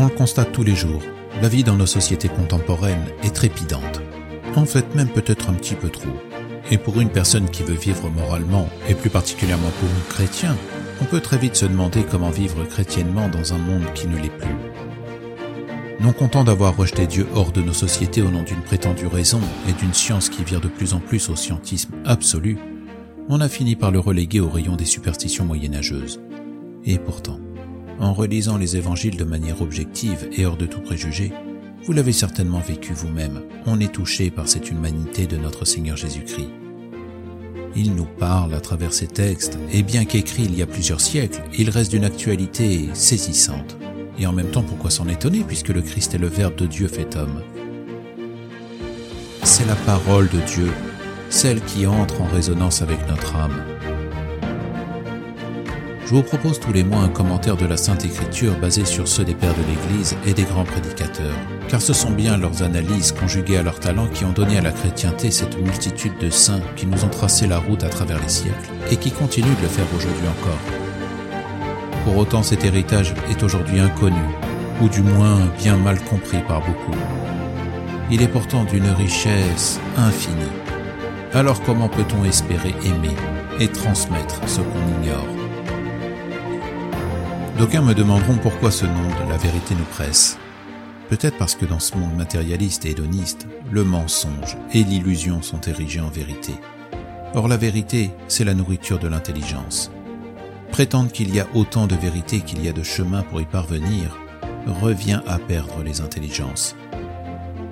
On le constate tous les jours. La vie dans nos sociétés contemporaines est trépidante. En fait, même peut-être un petit peu trop. Et pour une personne qui veut vivre moralement, et plus particulièrement pour nous chrétiens, on peut très vite se demander comment vivre chrétiennement dans un monde qui ne l'est plus. Non content d'avoir rejeté Dieu hors de nos sociétés au nom d'une prétendue raison et d'une science qui vire de plus en plus au scientisme absolu, on a fini par le reléguer au rayon des superstitions moyenâgeuses. Et pourtant, en relisant les évangiles de manière objective et hors de tout préjugé, vous l'avez certainement vécu vous-même, on est touché par cette humanité de notre Seigneur Jésus-Christ. Il nous parle à travers ces textes, et bien qu'écrit il y a plusieurs siècles, il reste d'une actualité saisissante. Et en même temps, pourquoi s'en étonner puisque le Christ est le Verbe de Dieu fait homme? C'est la parole de Dieu, celle qui entre en résonance avec notre âme. Je vous propose tous les mois un commentaire de la Sainte Écriture basé sur ceux des pères de l'Église et des grands prédicateurs, car ce sont bien leurs analyses conjuguées à leurs talents qui ont donné à la chrétienté cette multitude de saints qui nous ont tracé la route à travers les siècles et qui continuent de le faire aujourd'hui encore. Pour autant, cet héritage est aujourd'hui inconnu, ou du moins bien mal compris par beaucoup. Il est pourtant d'une richesse infinie. Alors comment peut-on espérer aimer et transmettre ce qu'on ignore? D'aucuns me demanderont pourquoi ce nom de la vérité nous presse. Peut-être parce que dans ce monde matérialiste et hédoniste, le mensonge et l'illusion sont érigés en vérité. Or la vérité, c'est la nourriture de l'intelligence. Prétendre qu'il y a autant de vérité qu'il y a de chemin pour y parvenir revient à perdre les intelligences.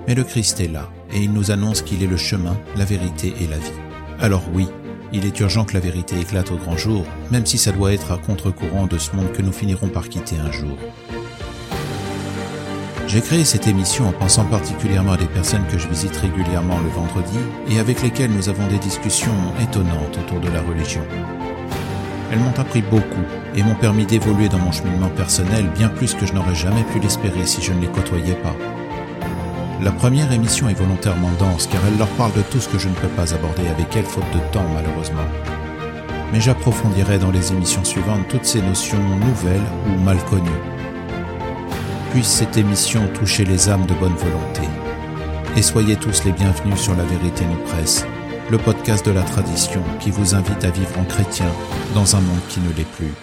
Mais le Christ est là, et il nous annonce qu'il est le chemin, la vérité et la vie. Alors oui, il est urgent que la vérité éclate au grand jour, même si ça doit être à contre-courant de ce monde que nous finirons par quitter un jour. J'ai créé cette émission en pensant particulièrement à des personnes que je visite régulièrement le vendredi et avec lesquelles nous avons des discussions étonnantes autour de la religion. Elles m'ont appris beaucoup et m'ont permis d'évoluer dans mon cheminement personnel bien plus que je n'aurais jamais pu l'espérer si je ne les côtoyais pas. La première émission est volontairement dense car elle leur parle de tout ce que je ne peux pas aborder avec elles faute de temps malheureusement. Mais j'approfondirai dans les émissions suivantes toutes ces notions nouvelles ou mal connues. Puisse cette émission toucher les âmes de bonne volonté. Et soyez tous les bienvenus sur La Vérité nous presse, le podcast de la tradition qui vous invite à vivre en chrétien dans un monde qui ne l'est plus.